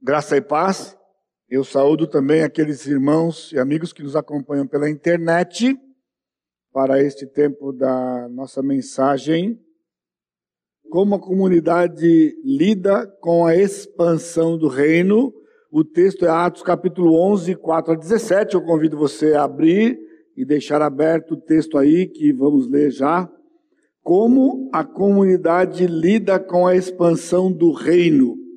Graça e paz. Eu saúdo também aqueles irmãos e amigos que nos acompanham pela internet para este tempo da nossa mensagem. Como a comunidade lida com a expansão do reino. O texto é Atos capítulo 11, 4 a 17. Eu convido você a abrir e deixar aberto o texto aí que vamos ler já. Como a comunidade lida com a expansão do reino.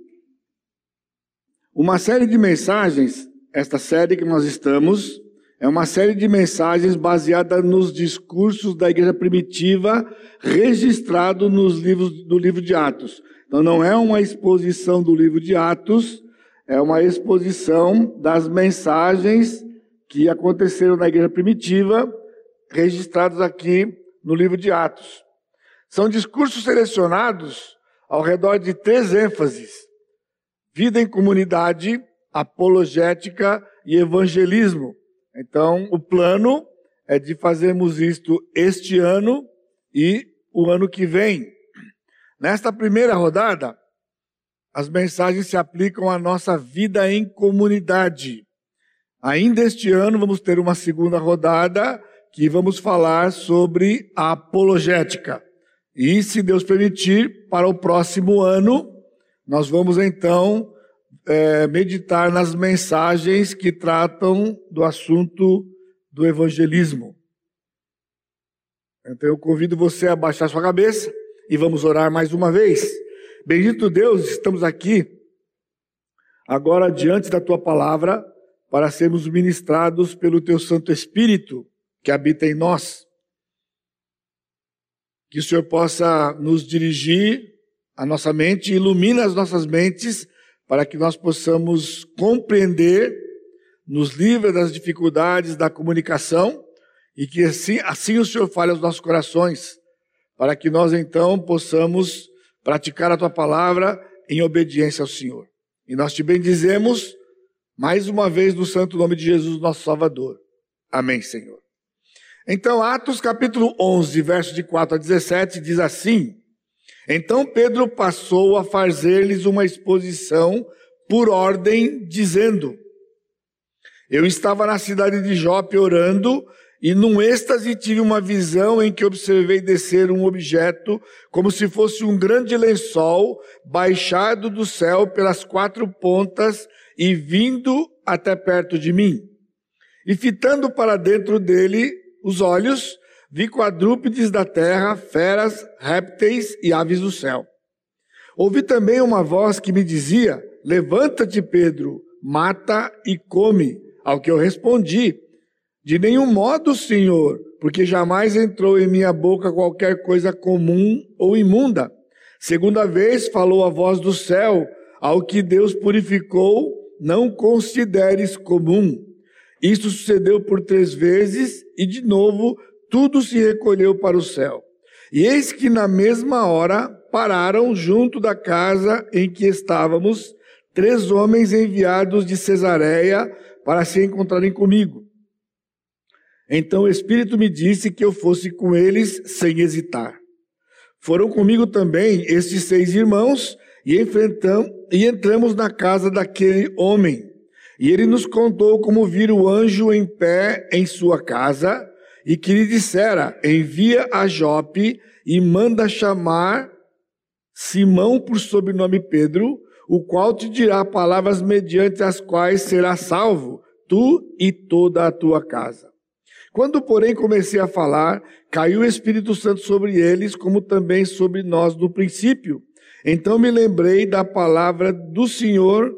Uma série de mensagens, esta série que nós estamos, é uma série de mensagens baseada nos discursos da igreja primitiva registrado nos livros do livro de Atos. Então não é uma exposição do livro de Atos, é uma exposição das mensagens que aconteceram na igreja primitiva, registrados aqui no livro de Atos. São discursos selecionados ao redor de três ênfases: vida em comunidade, apologética e evangelismo. Então, o plano é de fazermos isto este ano e o ano que vem. Nesta primeira rodada, as mensagens se aplicam à nossa vida em comunidade. Ainda este ano vamos ter uma segunda rodada que vamos falar sobre a apologética. E, se Deus permitir, para o próximo ano, nós vamos então é, meditar nas mensagens que tratam do assunto do evangelismo. Então eu convido você a baixar sua cabeça e vamos orar mais uma vez. Bendito Deus, estamos aqui agora diante da tua palavra para sermos ministrados pelo teu Santo Espírito que habita em nós. Que o Senhor possa nos dirigir a nossa mente, ilumina as nossas mentes para que nós possamos compreender, nos livre das dificuldades da comunicação e que assim, assim o Senhor fale aos nossos corações, para que nós então possamos praticar a tua palavra em obediência ao Senhor. E nós te bendizemos mais uma vez no santo nome de Jesus, nosso Salvador. Amém, Senhor. Então, Atos capítulo 11, verso de 4 a 17 diz assim: então Pedro passou a fazer-lhes uma exposição por ordem, dizendo: Eu estava na cidade de Jope orando, e num êxtase tive uma visão em que observei descer um objeto, como se fosse um grande lençol, baixado do céu pelas quatro pontas e vindo até perto de mim. E fitando para dentro dele os olhos, vi quadrúpedes da terra, feras, répteis e aves do céu. Ouvi também uma voz que me dizia: Levanta-te, Pedro, mata e come. Ao que eu respondi: De nenhum modo, Senhor, porque jamais entrou em minha boca qualquer coisa comum ou imunda. Segunda vez falou a voz do céu: Ao que Deus purificou, não consideres comum. Isto sucedeu por três vezes, e de novo tudo se recolheu para o céu. E eis que na mesma hora pararam junto da casa em que estávamos três homens enviados de Cesareia para se encontrarem comigo. Então o Espírito me disse que eu fosse com eles sem hesitar. Foram comigo também estes seis irmãos e e entramos na casa daquele homem. E ele nos contou como vira o anjo em pé em sua casa e que lhe dissera: Envia a Jope e manda chamar Simão por sobrenome Pedro, o qual te dirá palavras mediante as quais será salvo, tu e toda a tua casa. Quando, porém, comecei a falar, caiu o Espírito Santo sobre eles, como também sobre nós no princípio. Então me lembrei da palavra do Senhor,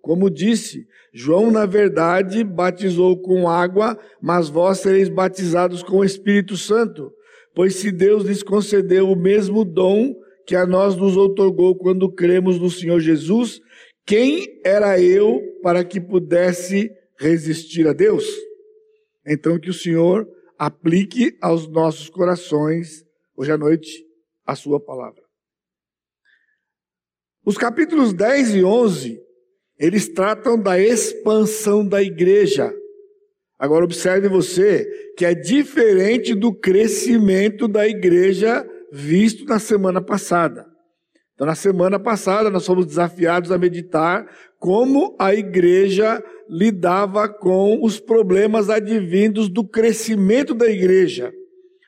como disse: João, na verdade, batizou com água, mas vós sereis batizados com o Espírito Santo. Pois se Deus lhes concedeu o mesmo dom que a nós nos outorgou quando cremos no Senhor Jesus, quem era eu para que pudesse resistir a Deus? Então, que o Senhor aplique aos nossos corações, hoje à noite, a Sua palavra. Os capítulos 10 e 11 eles tratam da expansão da igreja. Agora observe você que é diferente do crescimento da igreja visto na semana passada. Então, na semana passada, nós fomos desafiados a meditar como a igreja lidava com os problemas advindos do crescimento da igreja.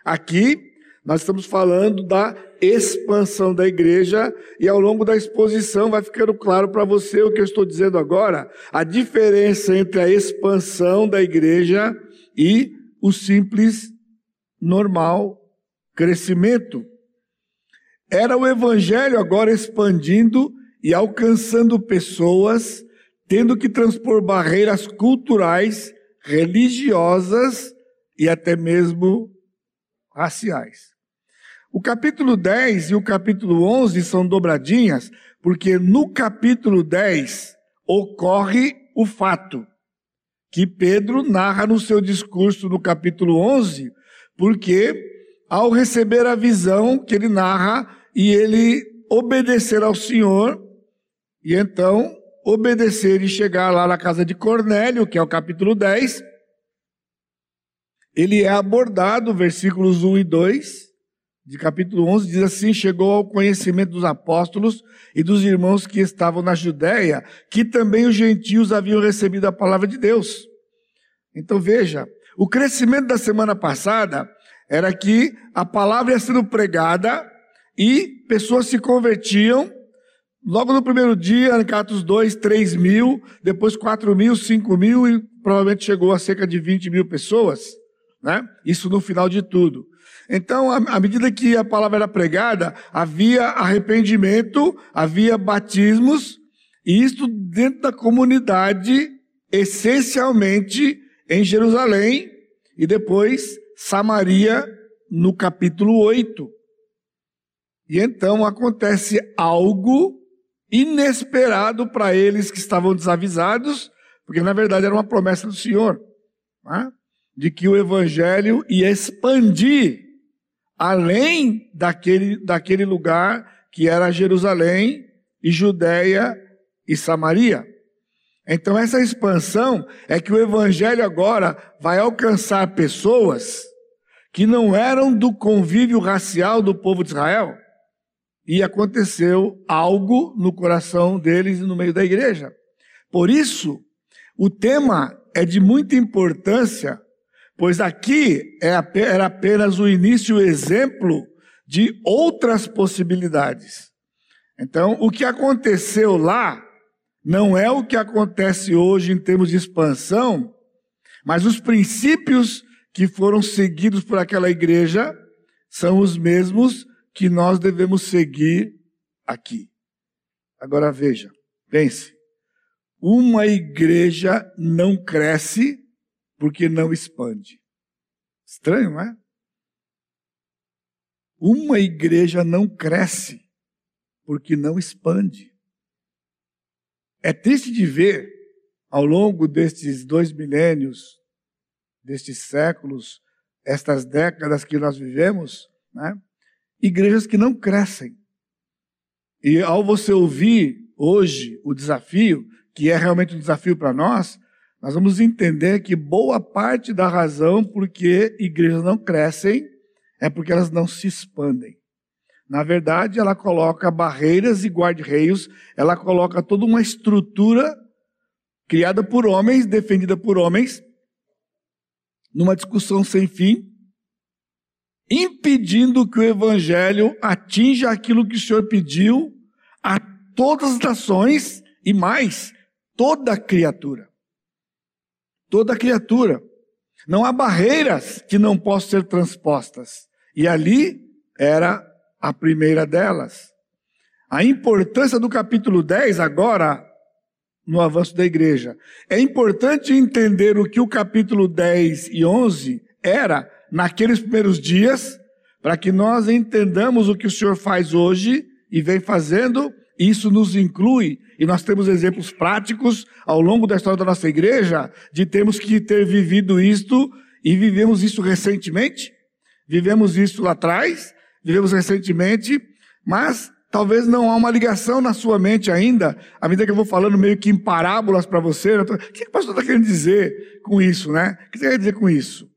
Aqui, nós estamos falando da expansão da igreja e ao longo da exposição vai ficando claro para você o que eu estou dizendo agora, a diferença entre a expansão da igreja e o simples, normal crescimento. Era o evangelho agora expandindo e alcançando pessoas, tendo que transpor barreiras culturais, religiosas e até mesmo raciais. O capítulo 10 e o capítulo 11 são dobradinhas, porque no capítulo 10 ocorre o fato que Pedro narra no seu discurso no capítulo 11, porque ao receber a visão que ele narra e ele obedecer ao Senhor, e então obedecer e chegar lá na casa de Cornélio, que é o capítulo 10, ele é abordado, versículos 1 e 2, de capítulo 11, diz assim: Chegou ao conhecimento dos apóstolos e dos irmãos que estavam na Judéia, que também os gentios haviam recebido a palavra de Deus. Então veja, o crescimento da semana passada era que a palavra ia sendo pregada e pessoas se convertiam. Logo no primeiro dia, em Atos 2, 3 mil, depois 4 mil, 5 mil e provavelmente chegou a cerca de 20 mil pessoas. Né? Isso no final de tudo. Então, à medida que a palavra era pregada, havia arrependimento, havia batismos, e isto dentro da comunidade, essencialmente em Jerusalém, e depois Samaria, no capítulo 8. E então acontece algo inesperado para eles que estavam desavisados, porque na verdade era uma promessa do Senhor, né? De que o evangelho ia expandir além daquele, daquele lugar que era Jerusalém e Judéia e Samaria. Então, essa expansão é que o Evangelho agora vai alcançar pessoas que não eram do convívio racial do povo de Israel. E aconteceu algo no coração deles e no meio da igreja. Por isso, o tema é de muita importância pois aqui é era apenas o início, o exemplo de outras possibilidades. Então, o que aconteceu lá não é o que acontece hoje em termos de expansão, mas os princípios que foram seguidos por aquela igreja são os mesmos que nós devemos seguir aqui. Agora veja, pense. Uma igreja não cresce porque não expande. Estranho, não é? Uma igreja não cresce porque não expande. É triste de ver, ao longo destes dois milênios, destes séculos, estas décadas que nós vivemos, né? igrejas que não crescem. E ao você ouvir hoje o desafio, que é realmente um desafio para nós, nós vamos entender que boa parte da razão por que igrejas não crescem é porque elas não se expandem. Na verdade, ela coloca barreiras e guarda-reios, ela coloca toda uma estrutura criada por homens, defendida por homens, numa discussão sem fim, impedindo que o evangelho atinja aquilo que o Senhor pediu a todas as nações e mais, toda criatura toda criatura. Não há barreiras que não possam ser transpostas. E ali era a primeira delas. A importância do capítulo 10 agora no avanço da igreja. É importante entender o que o capítulo 10 e 11 era naqueles primeiros dias, para que nós entendamos o que o Senhor faz hoje e vem fazendo isso nos inclui, e nós temos exemplos práticos ao longo da história da nossa igreja, de termos que ter vivido isto, e vivemos isso recentemente, vivemos isso lá atrás, vivemos recentemente, mas talvez não há uma ligação na sua mente ainda, à medida que eu vou falando meio que em parábolas para você, o que o pastor está querendo dizer com isso, né? O que você quer dizer com isso?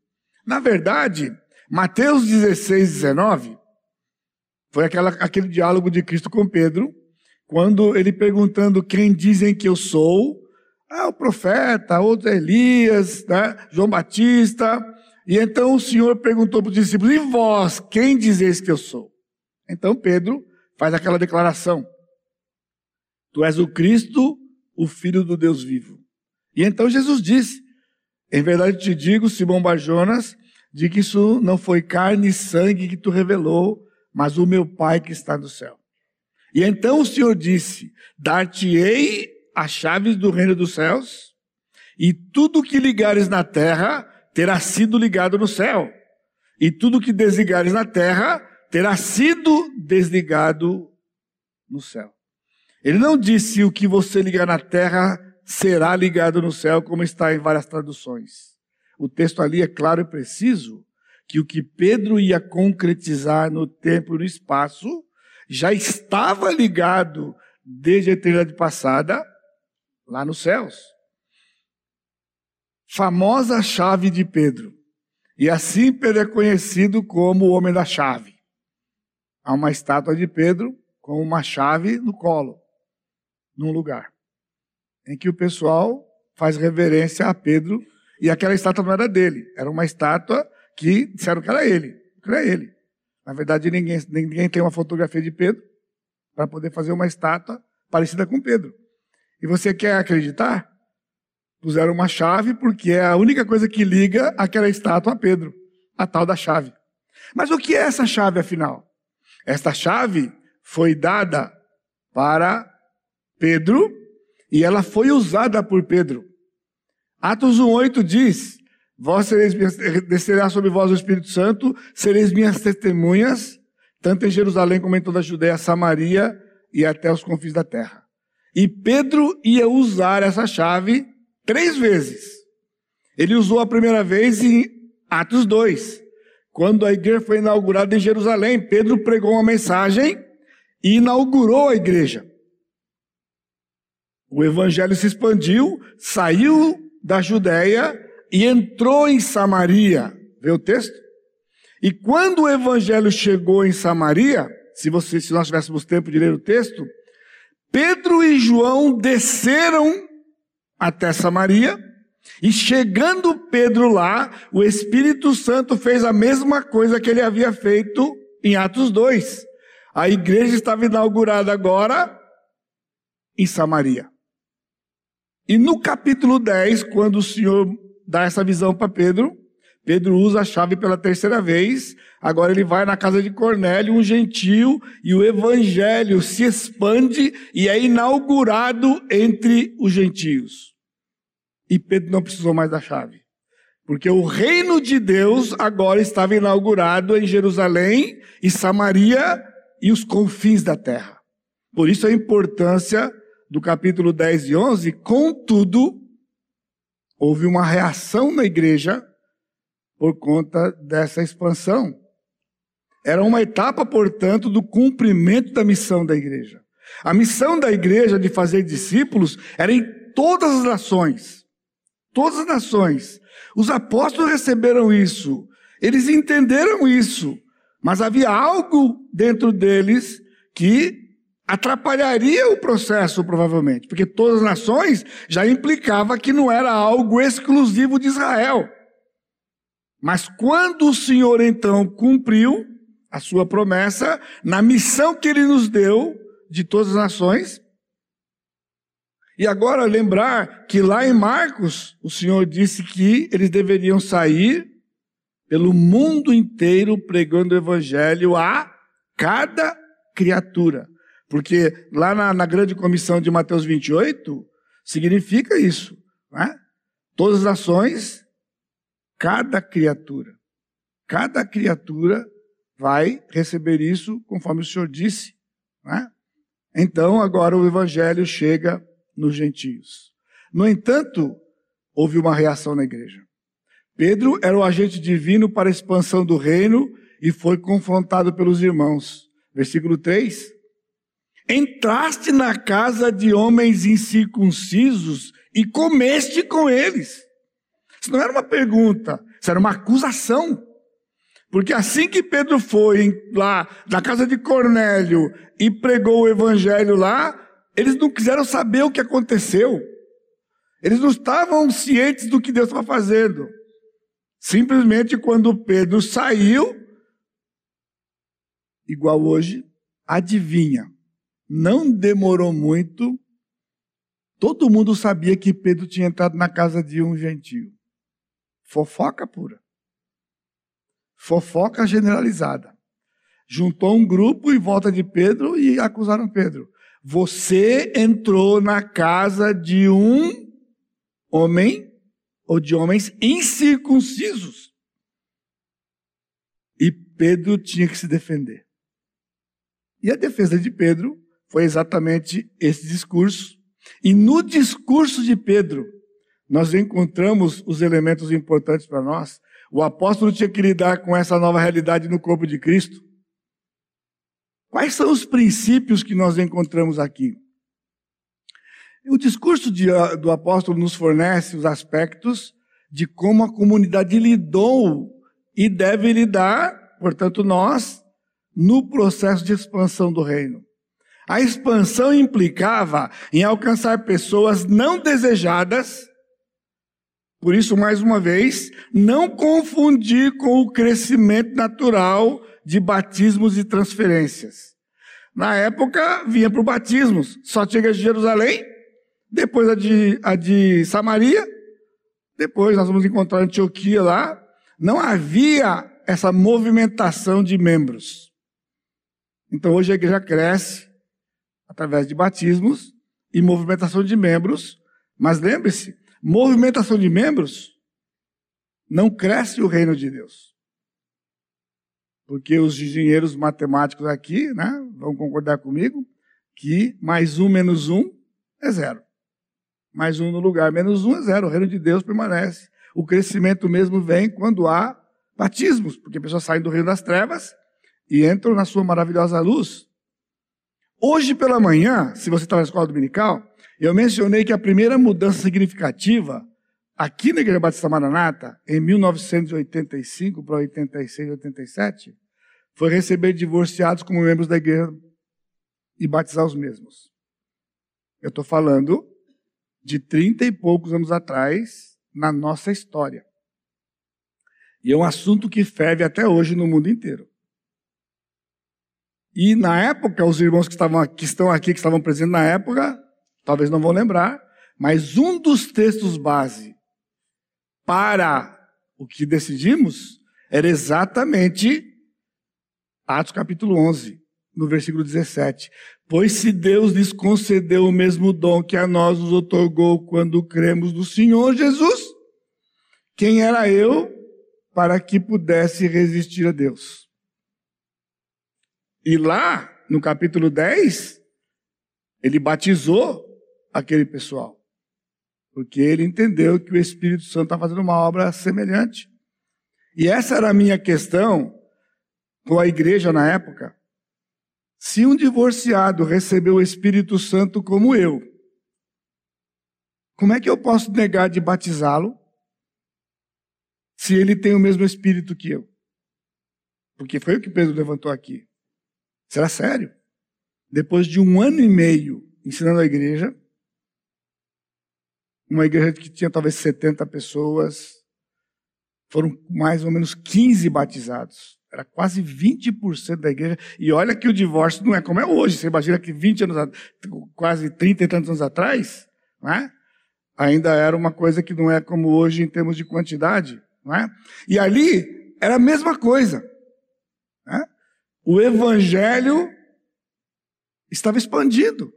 Na verdade, Mateus 16, 19, Foi aquela, aquele diálogo de Cristo com Pedro, quando ele perguntando quem dizem que eu sou, ah, o profeta, outro é Elias, né? João Batista. E então o Senhor perguntou para os discípulos: E vós, quem dizeis que eu sou? Então Pedro faz aquela declaração: Tu és o Cristo, o Filho do Deus vivo. E então Jesus disse: Em verdade te digo, Simão Barjonas, de que isso não foi carne e sangue que tu revelou, mas o meu Pai que está no céu. E então o Senhor disse: Dar-te-ei as chaves do reino dos céus, e tudo que ligares na terra terá sido ligado no céu, e tudo que desligares na terra terá sido desligado no céu. Ele não disse o que você ligar na terra será ligado no céu, como está em várias traduções. O texto ali é claro e preciso que o que Pedro ia concretizar no tempo e no espaço já estava ligado desde a eternidade passada lá nos céus. Famosa chave de Pedro. E assim Pedro é conhecido como o homem da chave. Há uma estátua de Pedro com uma chave no colo, num lugar, em que o pessoal faz reverência a Pedro, e aquela estátua não era dele, era uma estátua que disseram que era ele, que era ele. Na verdade, ninguém, ninguém tem uma fotografia de Pedro para poder fazer uma estátua parecida com Pedro. E você quer acreditar? Puseram uma chave porque é a única coisa que liga aquela estátua a Pedro, a tal da chave. Mas o que é essa chave afinal? Esta chave foi dada para Pedro e ela foi usada por Pedro. Atos 1:8 diz: Vós sereis descerá sobre vós o Espírito Santo, sereis minhas testemunhas, tanto em Jerusalém como em toda a Judéia, Samaria e até os confins da terra. E Pedro ia usar essa chave três vezes. Ele usou a primeira vez em Atos 2, quando a igreja foi inaugurada em Jerusalém. Pedro pregou uma mensagem e inaugurou a igreja. O evangelho se expandiu, saiu da Judéia e entrou em Samaria. Vê o texto? E quando o evangelho chegou em Samaria, se, você, se nós tivéssemos tempo de ler o texto, Pedro e João desceram até Samaria, e chegando Pedro lá, o Espírito Santo fez a mesma coisa que ele havia feito em Atos 2. A igreja estava inaugurada agora em Samaria. E no capítulo 10, quando o Senhor dá essa visão para Pedro, Pedro usa a chave pela terceira vez. Agora ele vai na casa de Cornélio, um gentil, e o evangelho se expande e é inaugurado entre os gentios. E Pedro não precisou mais da chave. Porque o reino de Deus agora estava inaugurado em Jerusalém e Samaria e os confins da terra. Por isso a importância do capítulo 10 e 11. Contudo, houve uma reação na igreja por conta dessa expansão. Era uma etapa, portanto, do cumprimento da missão da igreja. A missão da igreja de fazer discípulos era em todas as nações. Todas as nações. Os apóstolos receberam isso. Eles entenderam isso. Mas havia algo dentro deles que atrapalharia o processo, provavelmente. Porque todas as nações já implicava que não era algo exclusivo de Israel. Mas quando o Senhor então cumpriu a sua promessa, na missão que ele nos deu de todas as nações, e agora lembrar que lá em Marcos, o Senhor disse que eles deveriam sair pelo mundo inteiro pregando o evangelho a cada criatura. Porque lá na, na grande comissão de Mateus 28, significa isso. Né? Todas as nações cada criatura. Cada criatura vai receber isso conforme o Senhor disse. Né? Então, agora o evangelho chega nos gentios. No entanto, houve uma reação na igreja. Pedro era o agente divino para a expansão do reino e foi confrontado pelos irmãos. Versículo 3. Entraste na casa de homens incircuncisos e comeste com eles. Isso não era uma pergunta, isso era uma acusação. Porque assim que Pedro foi lá na casa de Cornélio e pregou o evangelho lá, eles não quiseram saber o que aconteceu. Eles não estavam cientes do que Deus estava fazendo. Simplesmente quando Pedro saiu, igual hoje, adivinha, não demorou muito, todo mundo sabia que Pedro tinha entrado na casa de um gentio. Fofoca pura. Fofoca generalizada. Juntou um grupo em volta de Pedro e acusaram Pedro. Você entrou na casa de um homem ou de homens incircuncisos. E Pedro tinha que se defender. E a defesa de Pedro foi exatamente esse discurso. E no discurso de Pedro, nós encontramos os elementos importantes para nós. O apóstolo tinha que lidar com essa nova realidade no corpo de Cristo. Quais são os princípios que nós encontramos aqui? O discurso de, ah, do apóstolo nos fornece os aspectos de como a comunidade lidou e deve lidar, portanto, nós, no processo de expansão do reino. A expansão implicava em alcançar pessoas não desejadas, por isso, mais uma vez, não confundir com o crescimento natural de batismos e transferências. Na época, vinha para o batismos, só chega de Jerusalém, depois a de, a de Samaria, depois nós vamos encontrar Antioquia lá. Não havia essa movimentação de membros. Então hoje a igreja cresce através de batismos e movimentação de membros. Mas lembre-se, movimentação de membros não cresce o reino de Deus. Porque os engenheiros matemáticos aqui, né, vão concordar comigo, que mais um menos um é zero mais um no lugar. Menos um é zero. O reino de Deus permanece. O crescimento mesmo vem quando há batismos, porque pessoas saem do reino das trevas e entram na sua maravilhosa luz. Hoje pela manhã, se você está na escola dominical, eu mencionei que a primeira mudança significativa aqui na Igreja Batista Maranata, em 1985 para 86, 87, foi receber divorciados como membros da igreja e batizar os mesmos. Eu estou falando de trinta e poucos anos atrás na nossa história. E é um assunto que ferve até hoje no mundo inteiro. E na época, os irmãos que, estavam, que estão aqui, que estavam presentes na época, talvez não vão lembrar, mas um dos textos base para o que decidimos era exatamente Atos capítulo 11, no versículo 17. Pois se Deus lhes concedeu o mesmo dom que a nós nos otorgou quando cremos no Senhor Jesus, quem era eu para que pudesse resistir a Deus? E lá, no capítulo 10, ele batizou aquele pessoal. Porque ele entendeu que o Espírito Santo está fazendo uma obra semelhante. E essa era a minha questão com a igreja na época. Se um divorciado recebeu o Espírito Santo como eu, como é que eu posso negar de batizá-lo se ele tem o mesmo Espírito que eu? Porque foi o que Pedro levantou aqui. Será sério? Depois de um ano e meio ensinando a igreja, uma igreja que tinha talvez 70 pessoas, foram mais ou menos 15 batizados. Era quase 20% da igreja. E olha que o divórcio não é como é hoje. Você imagina que 20 anos, quase 30 e tantos anos atrás, é? ainda era uma coisa que não é como hoje em termos de quantidade. É? E ali era a mesma coisa. O evangelho estava expandido.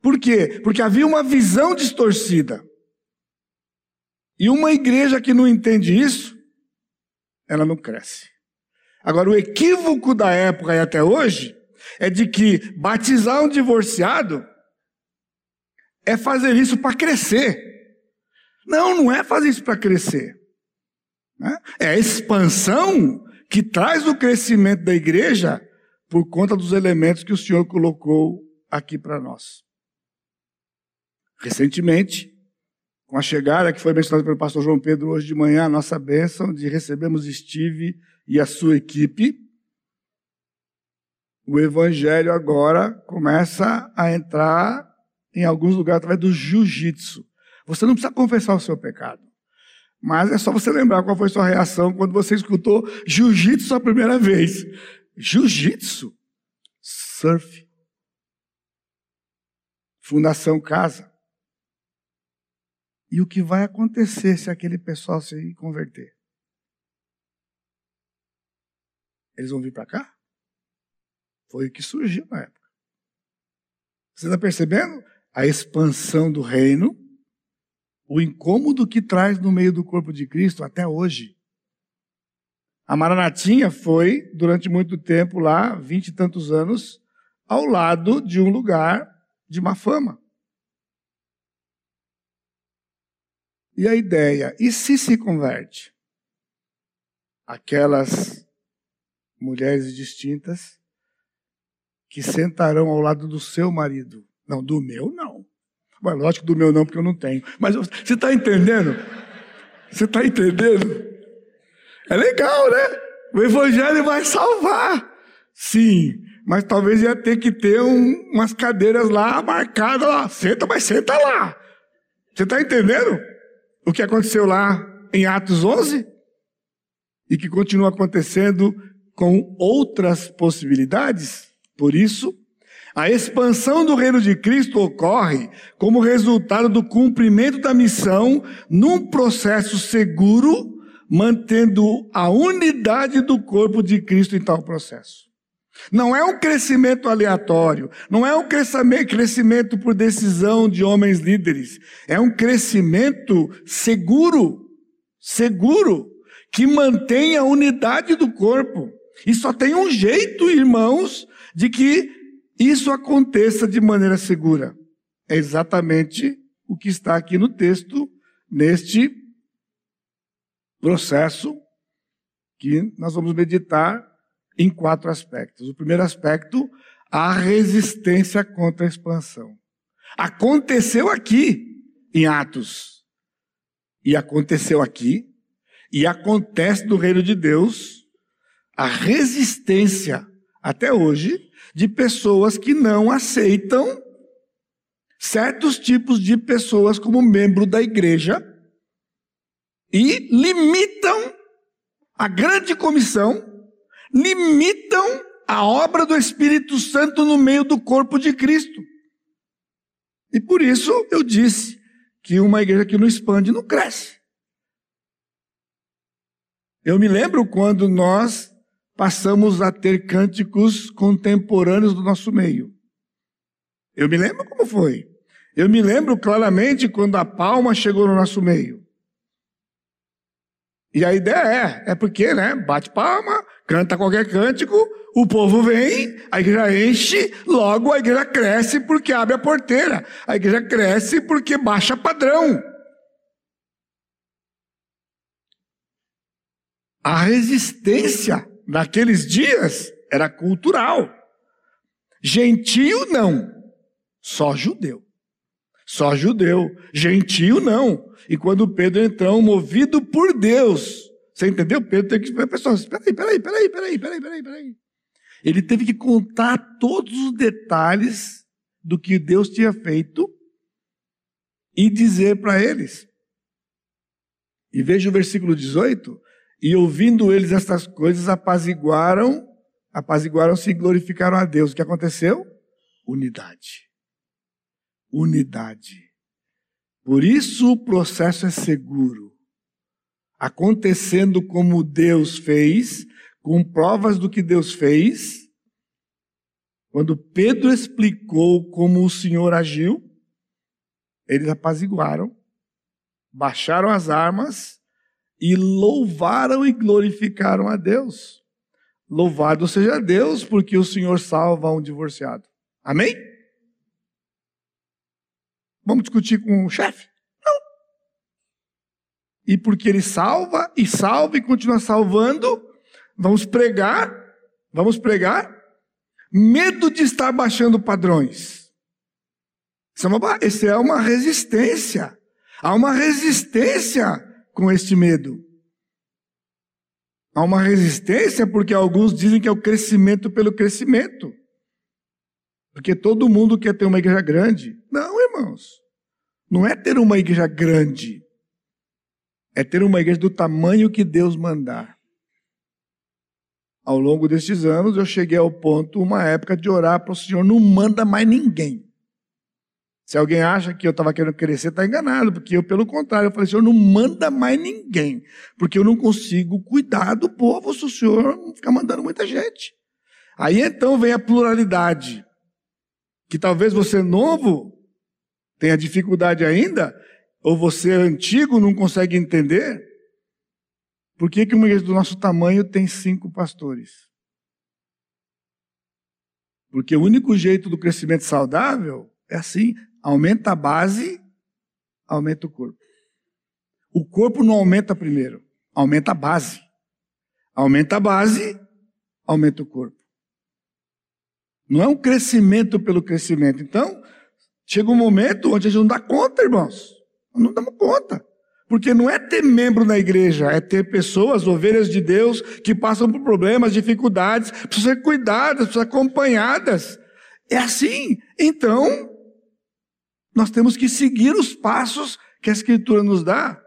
Por quê? Porque havia uma visão distorcida. E uma igreja que não entende isso, ela não cresce. Agora, o equívoco da época e até hoje é de que batizar um divorciado é fazer isso para crescer. Não, não é fazer isso para crescer. Né? É a expansão que traz o crescimento da igreja por conta dos elementos que o Senhor colocou aqui para nós. Recentemente, com a chegada que foi mencionada pelo pastor João Pedro hoje de manhã, a nossa bênção de recebemos Steve e a sua equipe, o evangelho agora começa a entrar em alguns lugares através do jiu-jitsu. Você não precisa confessar o seu pecado. Mas é só você lembrar qual foi sua reação quando você escutou jiu-jitsu a primeira vez. Jiu-jitsu? Surf. Fundação Casa. E o que vai acontecer se aquele pessoal se converter? Eles vão vir para cá? Foi o que surgiu na época. Você está percebendo? A expansão do reino, o incômodo que traz no meio do corpo de Cristo até hoje. A Maranatinha foi, durante muito tempo lá, vinte e tantos anos, ao lado de um lugar de má fama. E a ideia, e se se converte? Aquelas mulheres distintas que sentarão ao lado do seu marido. Não, do meu não. Mas lógico do meu não, porque eu não tenho. Mas você está entendendo? Você está entendendo? É legal, né? O evangelho vai salvar. Sim, mas talvez ia ter que ter um, umas cadeiras lá marcadas lá. Senta, mas senta lá. Você está entendendo o que aconteceu lá em Atos 11? E que continua acontecendo com outras possibilidades? Por isso, a expansão do reino de Cristo ocorre como resultado do cumprimento da missão num processo seguro, mantendo a unidade do corpo de Cristo em tal processo. Não é um crescimento aleatório, não é um crescimento por decisão de homens líderes, é um crescimento seguro, seguro, que mantém a unidade do corpo. E só tem um jeito, irmãos, de que isso aconteça de maneira segura. É exatamente o que está aqui no texto, neste processo que nós vamos meditar em quatro aspectos. O primeiro aspecto, a resistência contra a expansão. Aconteceu aqui em Atos. E aconteceu aqui, e acontece no reino de Deus, a resistência até hoje, de pessoas que não aceitam certos tipos de pessoas como membro da igreja e limitam a grande comissão, limitam a obra do Espírito Santo no meio do corpo de Cristo. E por isso eu disse que uma igreja que não expande não cresce. Eu me lembro quando nós passamos a ter cânticos contemporâneos do nosso meio. Eu me lembro como foi. Eu me lembro claramente quando a palma chegou no nosso meio. E a ideia é, é porque, né, bate palma, canta qualquer cântico, o povo vem, a igreja enche, logo a igreja cresce porque abre a porteira. A igreja cresce porque baixa padrão. A resistência naqueles dias era cultural. Gentio não, só judeu. Só judeu. Gentio não. E quando Pedro entrou, movido por Deus, você entendeu? Pedro tem que pessoal, peraí, peraí, peraí, peraí, peraí, peraí, peraí. Ele teve que contar todos os detalhes do que Deus tinha feito e dizer para eles. E veja o versículo 18. E ouvindo eles estas coisas, apaziguaram, apaziguaram-se e glorificaram a Deus. O que aconteceu? Unidade. Unidade. Por isso o processo é seguro. Acontecendo como Deus fez, com provas do que Deus fez. Quando Pedro explicou como o Senhor agiu, eles apaziguaram, baixaram as armas e louvaram e glorificaram a Deus. Louvado seja Deus, porque o Senhor salva um divorciado. Amém? Vamos discutir com o chefe? Não. E porque ele salva e salva e continua salvando, vamos pregar, vamos pregar. Medo de estar baixando padrões. Isso é uma, isso é uma resistência. Há uma resistência com este medo. Há uma resistência porque alguns dizem que é o crescimento pelo crescimento. Porque todo mundo quer ter uma igreja grande. Não, irmãos. Não é ter uma igreja grande. É ter uma igreja do tamanho que Deus mandar. Ao longo destes anos, eu cheguei ao ponto, uma época, de orar para o Senhor, não manda mais ninguém. Se alguém acha que eu estava querendo crescer, está enganado, porque eu, pelo contrário, eu falei, Senhor, não manda mais ninguém, porque eu não consigo cuidar do povo se o Senhor ficar mandando muita gente. Aí então vem a pluralidade, que talvez você novo tenha dificuldade ainda, ou você antigo não consegue entender, por que, que uma igreja do nosso tamanho tem cinco pastores? Porque o único jeito do crescimento saudável é assim, Aumenta a base, aumenta o corpo. O corpo não aumenta primeiro, aumenta a base. Aumenta a base, aumenta o corpo. Não é um crescimento pelo crescimento. Então, chega um momento onde a gente não dá conta, irmãos. Não damos conta. Porque não é ter membro na igreja, é ter pessoas, ovelhas de Deus, que passam por problemas, dificuldades, precisam ser cuidadas, precisam ser acompanhadas. É assim. Então, nós temos que seguir os passos que a Escritura nos dá.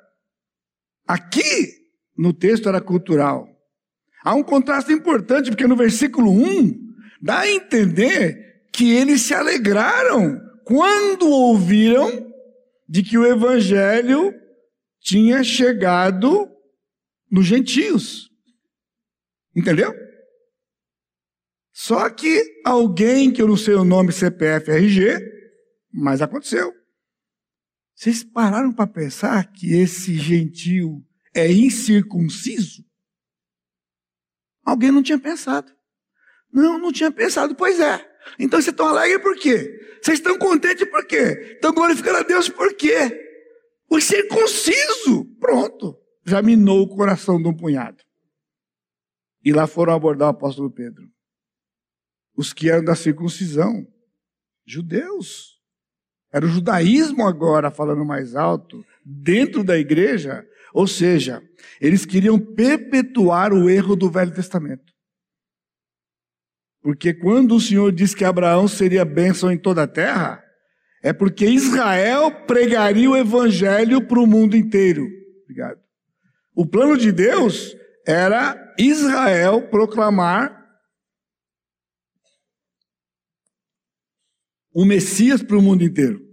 Aqui, no texto era cultural. Há um contraste importante, porque no versículo 1, dá a entender que eles se alegraram quando ouviram de que o Evangelho tinha chegado nos gentios. Entendeu? Só que alguém, que eu não sei o nome, CPF, RG, mas aconteceu. Vocês pararam para pensar que esse gentil é incircunciso? Alguém não tinha pensado. Não, não tinha pensado. Pois é. Então vocês estão alegres por quê? Vocês estão contentes por quê? Estão glorificando a Deus por quê? O circunciso. Pronto. Já minou o coração de um punhado. E lá foram abordar o apóstolo Pedro. Os que eram da circuncisão. Judeus. Era o judaísmo agora falando mais alto, dentro da igreja. Ou seja, eles queriam perpetuar o erro do Velho Testamento. Porque quando o Senhor diz que Abraão seria bênção em toda a terra, é porque Israel pregaria o evangelho para o mundo inteiro. Obrigado. O plano de Deus era Israel proclamar o Messias para o mundo inteiro.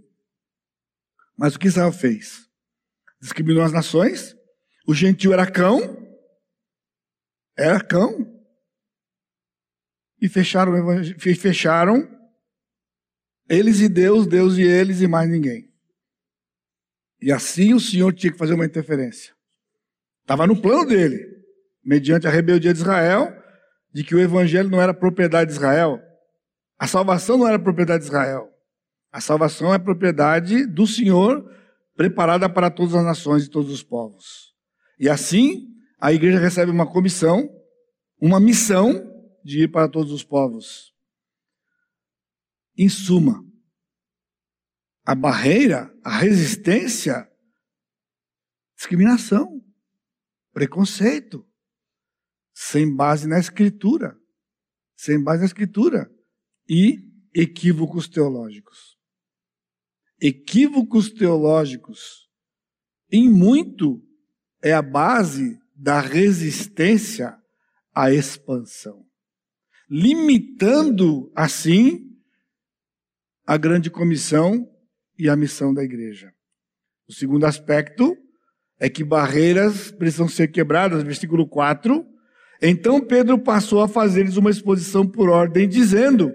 Mas o que Israel fez? Discriminou as nações, o gentil era cão, era cão, e fecharam, fecharam eles e Deus, Deus e eles e mais ninguém. E assim o Senhor tinha que fazer uma interferência. Estava no plano dele, mediante a rebeldia de Israel, de que o evangelho não era propriedade de Israel, a salvação não era propriedade de Israel. A salvação é propriedade do Senhor, preparada para todas as nações e todos os povos. E assim, a igreja recebe uma comissão, uma missão de ir para todos os povos. Em suma, a barreira, a resistência, discriminação, preconceito, sem base na escritura, sem base na escritura e equívocos teológicos equívocos teológicos, em muito é a base da resistência à expansão, limitando assim a grande comissão e a missão da igreja. O segundo aspecto é que barreiras precisam ser quebradas, versículo 4. Então Pedro passou a fazer-lhes uma exposição por ordem, dizendo: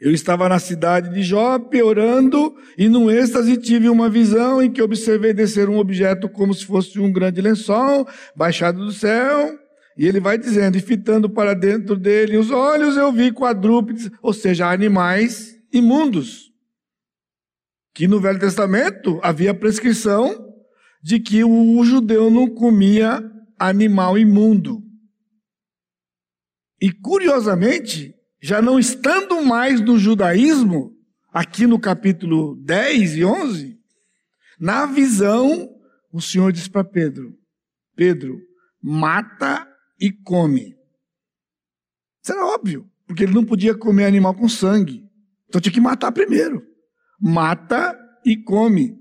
eu estava na cidade de Jope orando e num êxtase tive uma visão em que observei descer um objeto como se fosse um grande lençol baixado do céu. E ele vai dizendo, e fitando para dentro dele os olhos, eu vi quadrúpedes, ou seja, animais imundos. Que no Velho Testamento havia prescrição de que o judeu não comia animal imundo. E curiosamente, já não estando mais no judaísmo, aqui no capítulo 10 e 11, Na visão, o Senhor disse para Pedro: Pedro, mata e come. Isso era óbvio, porque ele não podia comer animal com sangue. Então tinha que matar primeiro. Mata e come.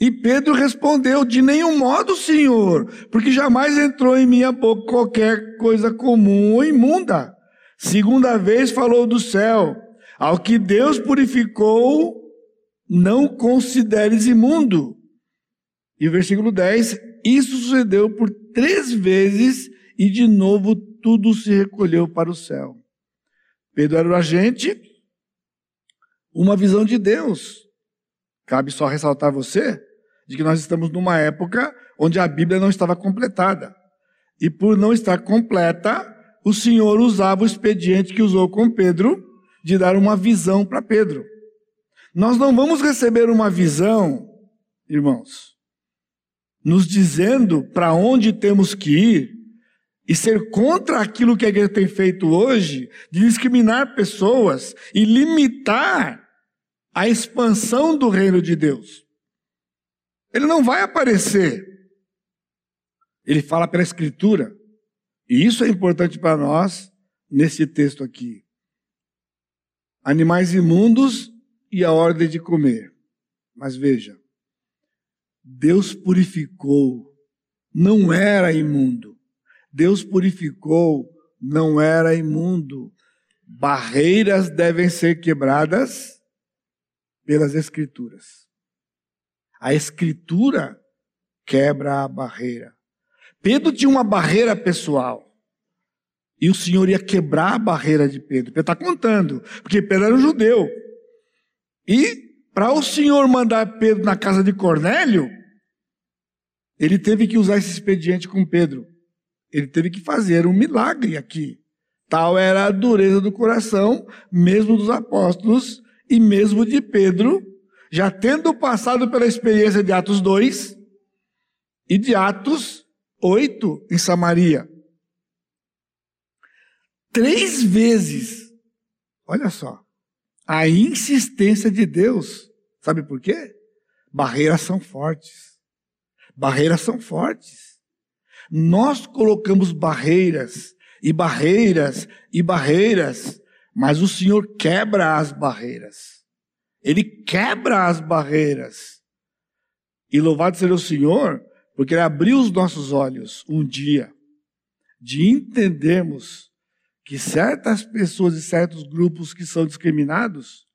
E Pedro respondeu: De nenhum modo, Senhor, porque jamais entrou em minha boca qualquer coisa comum ou imunda. Segunda vez falou do céu: Ao que Deus purificou, não consideres imundo. E o versículo 10: Isso sucedeu por três vezes e de novo tudo se recolheu para o céu. Pedro era o agente, uma visão de Deus. Cabe só ressaltar você de que nós estamos numa época onde a Bíblia não estava completada. E por não estar completa, o Senhor usava o expediente que usou com Pedro de dar uma visão para Pedro. Nós não vamos receber uma visão, irmãos, nos dizendo para onde temos que ir e ser contra aquilo que a igreja tem feito hoje, de discriminar pessoas e limitar a expansão do reino de Deus. Ele não vai aparecer. Ele fala pela Escritura. E isso é importante para nós nesse texto aqui. Animais imundos e a ordem de comer. Mas veja, Deus purificou, não era imundo. Deus purificou, não era imundo. Barreiras devem ser quebradas pelas Escrituras. A escritura quebra a barreira. Pedro tinha uma barreira pessoal. E o Senhor ia quebrar a barreira de Pedro. Pedro está contando, porque Pedro era um judeu. E para o Senhor mandar Pedro na casa de Cornélio, ele teve que usar esse expediente com Pedro. Ele teve que fazer um milagre aqui. Tal era a dureza do coração, mesmo dos apóstolos e mesmo de Pedro, já tendo passado pela experiência de Atos 2 e de Atos 8 em Samaria. Três vezes, olha só, a insistência de Deus, sabe por quê? Barreiras são fortes. Barreiras são fortes. Nós colocamos barreiras e barreiras e barreiras, mas o Senhor quebra as barreiras. Ele quebra as barreiras. E louvado seja o Senhor, porque Ele abriu os nossos olhos um dia de entendermos que certas pessoas e certos grupos que são discriminados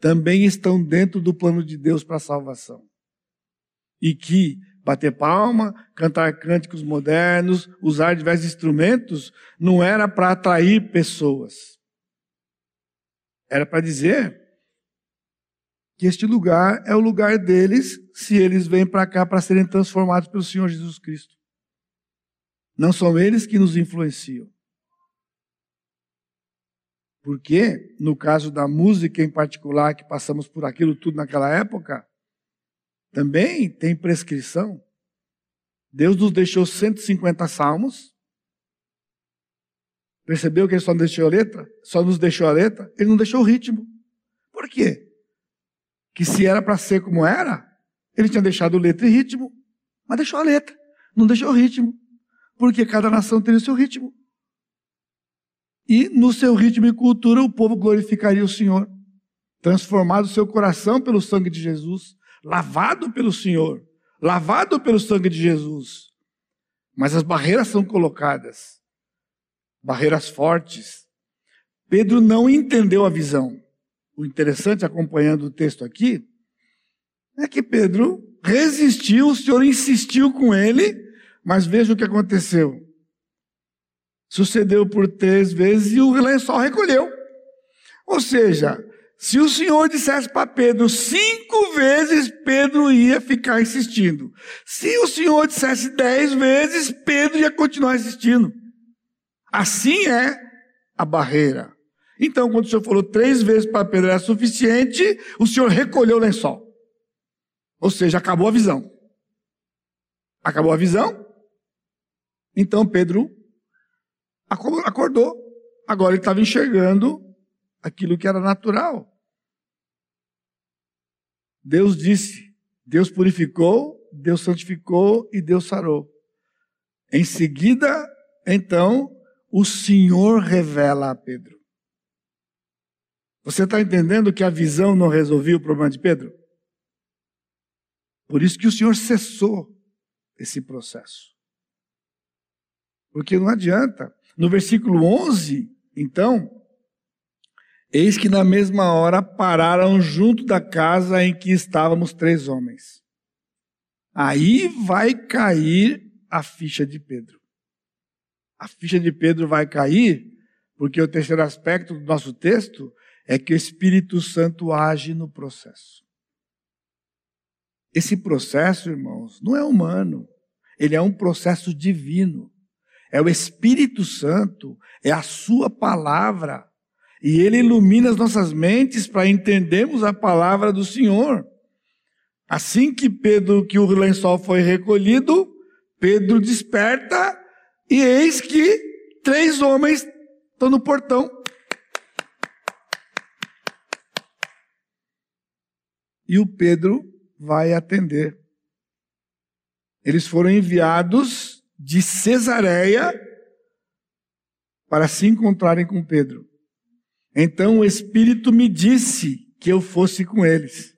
também estão dentro do plano de Deus para a salvação. E que bater palma, cantar cânticos modernos, usar diversos instrumentos, não era para atrair pessoas. Era para dizer que este lugar é o lugar deles se eles vêm para cá para serem transformados pelo Senhor Jesus Cristo. Não são eles que nos influenciam. Porque, no caso da música em particular, que passamos por aquilo tudo naquela época, também tem prescrição. Deus nos deixou 150 salmos. Percebeu que ele só não deixou a letra? Só nos deixou a letra? Ele não deixou o ritmo. Por quê? que se era para ser como era, ele tinha deixado letra e ritmo, mas deixou a letra, não deixou o ritmo, porque cada nação teria o seu ritmo. E no seu ritmo e cultura o povo glorificaria o Senhor, transformado o seu coração pelo sangue de Jesus, lavado pelo Senhor, lavado pelo sangue de Jesus. Mas as barreiras são colocadas, barreiras fortes. Pedro não entendeu a visão o interessante, acompanhando o texto aqui, é que Pedro resistiu, o Senhor insistiu com ele, mas veja o que aconteceu. Sucedeu por três vezes e o lençol recolheu. Ou seja, se o Senhor dissesse para Pedro cinco vezes, Pedro ia ficar insistindo. Se o Senhor dissesse dez vezes, Pedro ia continuar insistindo. Assim é a barreira. Então, quando o Senhor falou três vezes para Pedro era suficiente, o Senhor recolheu o lençol. Ou seja, acabou a visão. Acabou a visão? Então Pedro acordou. Agora ele estava enxergando aquilo que era natural. Deus disse: Deus purificou, Deus santificou e Deus sarou. Em seguida, então, o Senhor revela a Pedro. Você está entendendo que a visão não resolvia o problema de Pedro? Por isso que o Senhor cessou esse processo. Porque não adianta. No versículo 11, então, eis que na mesma hora pararam junto da casa em que estávamos três homens. Aí vai cair a ficha de Pedro. A ficha de Pedro vai cair, porque o terceiro aspecto do nosso texto é que o Espírito Santo age no processo. Esse processo, irmãos, não é humano, ele é um processo divino. É o Espírito Santo, é a Sua palavra, e ele ilumina as nossas mentes para entendermos a palavra do Senhor. Assim que Pedro, que o lençol foi recolhido, Pedro desperta e eis que três homens estão no portão. e o Pedro vai atender. Eles foram enviados de Cesareia para se encontrarem com Pedro. Então o Espírito me disse que eu fosse com eles.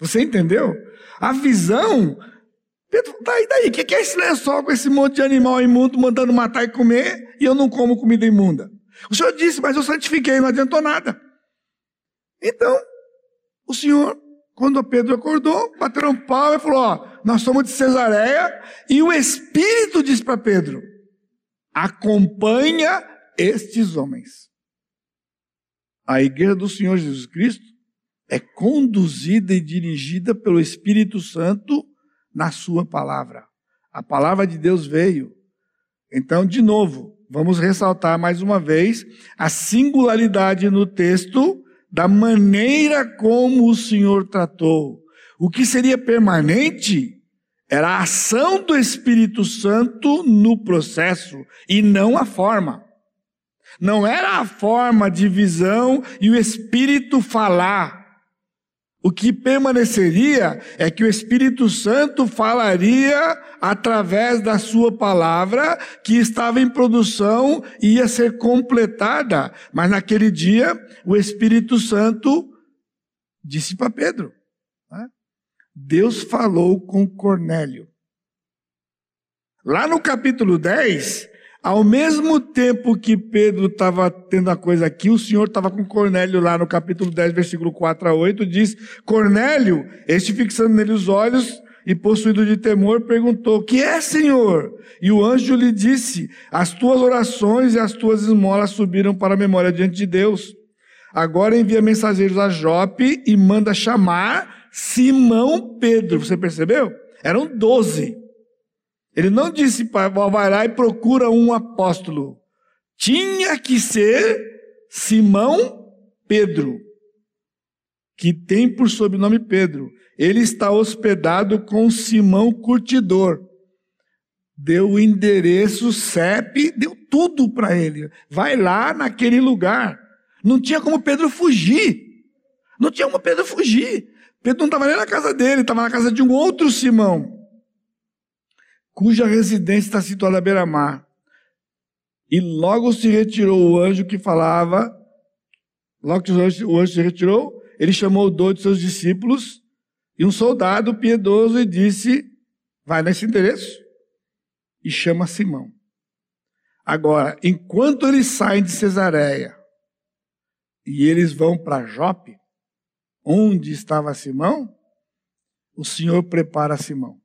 Você entendeu? A visão. Pedro, daí, daí, o que é esse lençol com esse monte de animal imundo mandando matar e comer e eu não como comida imunda? O Senhor disse, mas eu santifiquei, não adiantou nada. Então, o Senhor quando Pedro acordou, bateram pau e falou: Ó, nós somos de Cesareia. E o Espírito disse para Pedro: acompanha estes homens. A igreja do Senhor Jesus Cristo é conduzida e dirigida pelo Espírito Santo na Sua palavra. A palavra de Deus veio. Então, de novo, vamos ressaltar mais uma vez a singularidade no texto da maneira como o Senhor tratou. O que seria permanente era a ação do Espírito Santo no processo e não a forma. Não era a forma de visão e o Espírito falar. O que permaneceria é que o Espírito Santo falaria através da sua palavra que estava em produção e ia ser completada. Mas naquele dia, o Espírito Santo disse para Pedro: né? Deus falou com Cornélio. Lá no capítulo 10, ao mesmo tempo que Pedro estava tendo a coisa aqui, o Senhor estava com Cornélio lá no capítulo 10, versículo 4 a 8, diz: Cornélio, este fixando nele os olhos e possuído de temor, perguntou: Que é, Senhor? E o anjo lhe disse: As tuas orações e as tuas esmolas subiram para a memória diante de Deus. Agora envia mensageiros a Jope e manda chamar Simão Pedro. Você percebeu? Eram doze. Ele não disse, vai lá e procura um apóstolo. Tinha que ser Simão Pedro, que tem por sobrenome Pedro. Ele está hospedado com Simão Curtidor. Deu o endereço, CEP, deu tudo para ele. Vai lá naquele lugar. Não tinha como Pedro fugir. Não tinha como Pedro fugir. Pedro não estava nem na casa dele, estava na casa de um outro Simão cuja residência está situada à beira-mar. E logo se retirou o anjo que falava, logo que o anjo, o anjo se retirou, ele chamou dois de seus discípulos e um soldado piedoso e disse: Vai nesse endereço e chama Simão. Agora, enquanto eles saem de Cesareia e eles vão para Jope, onde estava Simão, o Senhor prepara Simão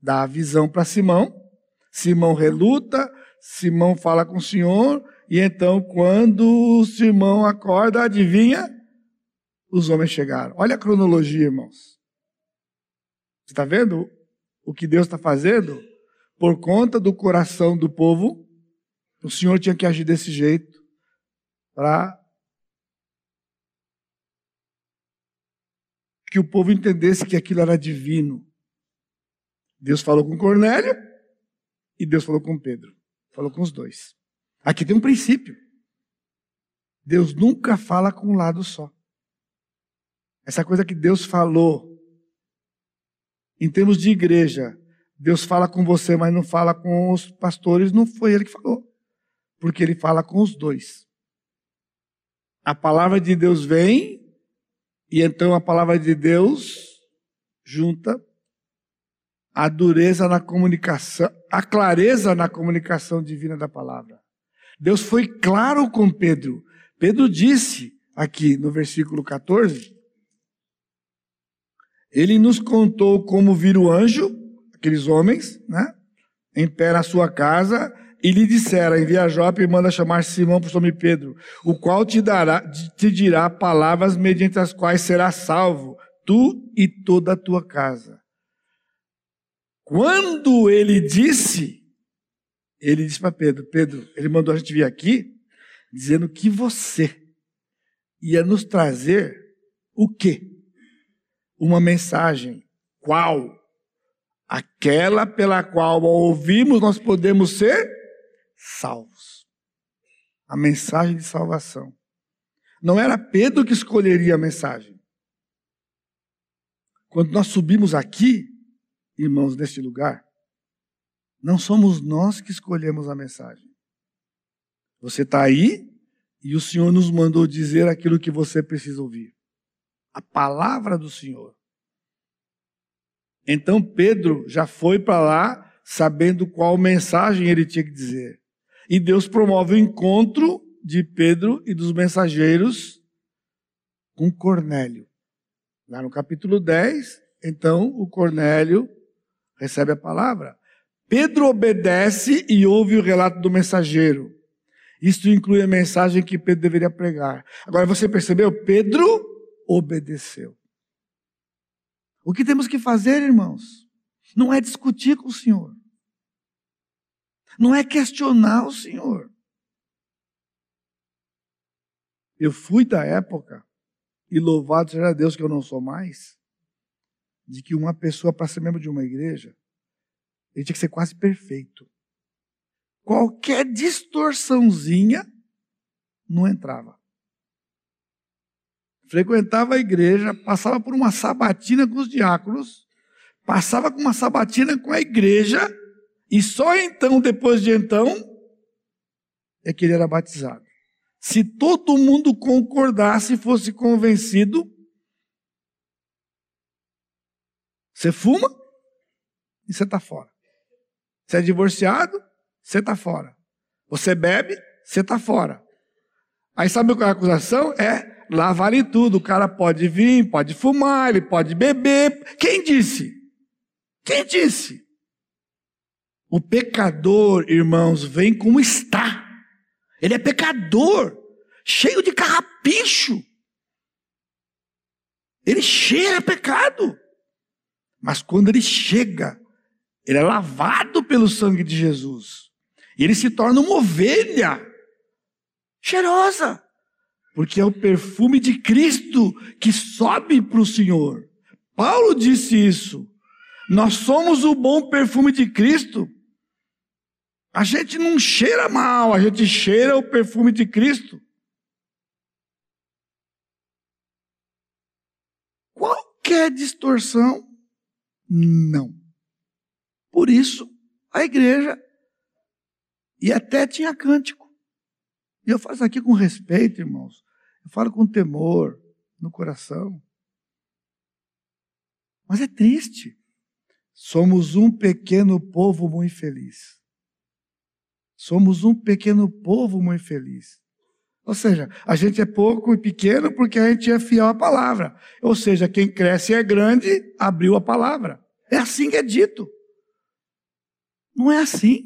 dá a visão para Simão. Simão reluta, Simão fala com o Senhor, e então, quando Simão acorda, adivinha? Os homens chegaram. Olha a cronologia, irmãos. Você está vendo o que Deus está fazendo? Por conta do coração do povo, o Senhor tinha que agir desse jeito para que o povo entendesse que aquilo era divino. Deus falou com Cornélio e Deus falou com Pedro. Falou com os dois. Aqui tem um princípio. Deus nunca fala com um lado só. Essa coisa que Deus falou Em termos de igreja, Deus fala com você, mas não fala com os pastores, não foi ele que falou. Porque ele fala com os dois. A palavra de Deus vem, e então a palavra de Deus junta a dureza na comunicação, a clareza na comunicação divina da palavra. Deus foi claro com Pedro. Pedro disse aqui no versículo 14, ele nos contou como vira o anjo, aqueles homens, né? Em pé na sua casa, e lhe disseram, envia Jope e manda chamar Simão por nome Pedro, o qual te dará, te dirá palavras mediante as quais será salvo, tu e toda a tua casa. Quando ele disse, ele disse para Pedro, Pedro, ele mandou a gente vir aqui, dizendo que você ia nos trazer o quê? Uma mensagem. Qual? Aquela pela qual ao ouvirmos nós podemos ser salvos. A mensagem de salvação. Não era Pedro que escolheria a mensagem. Quando nós subimos aqui, irmãos, neste lugar, não somos nós que escolhemos a mensagem. Você está aí e o Senhor nos mandou dizer aquilo que você precisa ouvir. A palavra do Senhor. Então Pedro já foi para lá sabendo qual mensagem ele tinha que dizer. E Deus promove o encontro de Pedro e dos mensageiros com Cornélio. Lá no capítulo 10, então o Cornélio recebe a palavra. Pedro obedece e ouve o relato do mensageiro. Isto inclui a mensagem que Pedro deveria pregar. Agora você percebeu? Pedro obedeceu. O que temos que fazer, irmãos? Não é discutir com o Senhor. Não é questionar o Senhor. Eu fui da época, e louvado seja Deus que eu não sou mais, de que uma pessoa, para ser membro de uma igreja, ele tinha que ser quase perfeito. Qualquer distorçãozinha não entrava. Frequentava a igreja, passava por uma sabatina com os diáconos, passava com uma sabatina com a igreja, e só então, depois de então, é que ele era batizado. Se todo mundo concordasse e fosse convencido, você fuma e você está fora. Você é divorciado, você está fora. Você bebe, você está fora. Aí sabe qual é a acusação? É, lá vale tudo. O cara pode vir, pode fumar, ele pode beber. Quem disse? Quem disse? O pecador, irmãos, vem como está. Ele é pecador, cheio de carrapicho. Ele cheira pecado. Mas quando ele chega, ele é lavado pelo sangue de Jesus. E ele se torna uma ovelha cheirosa. Porque é o perfume de Cristo que sobe para o Senhor. Paulo disse isso. Nós somos o bom perfume de Cristo. A gente não cheira mal, a gente cheira o perfume de Cristo. Qualquer distorção, não. Por isso, a igreja, e até tinha cântico. E eu faço aqui com respeito, irmãos. Eu falo com temor no coração. Mas é triste. Somos um pequeno povo muito feliz. Somos um pequeno povo muito feliz. Ou seja, a gente é pouco e pequeno porque a gente é fiel à palavra. Ou seja, quem cresce e é grande, abriu a palavra. É assim que é dito. Não é assim.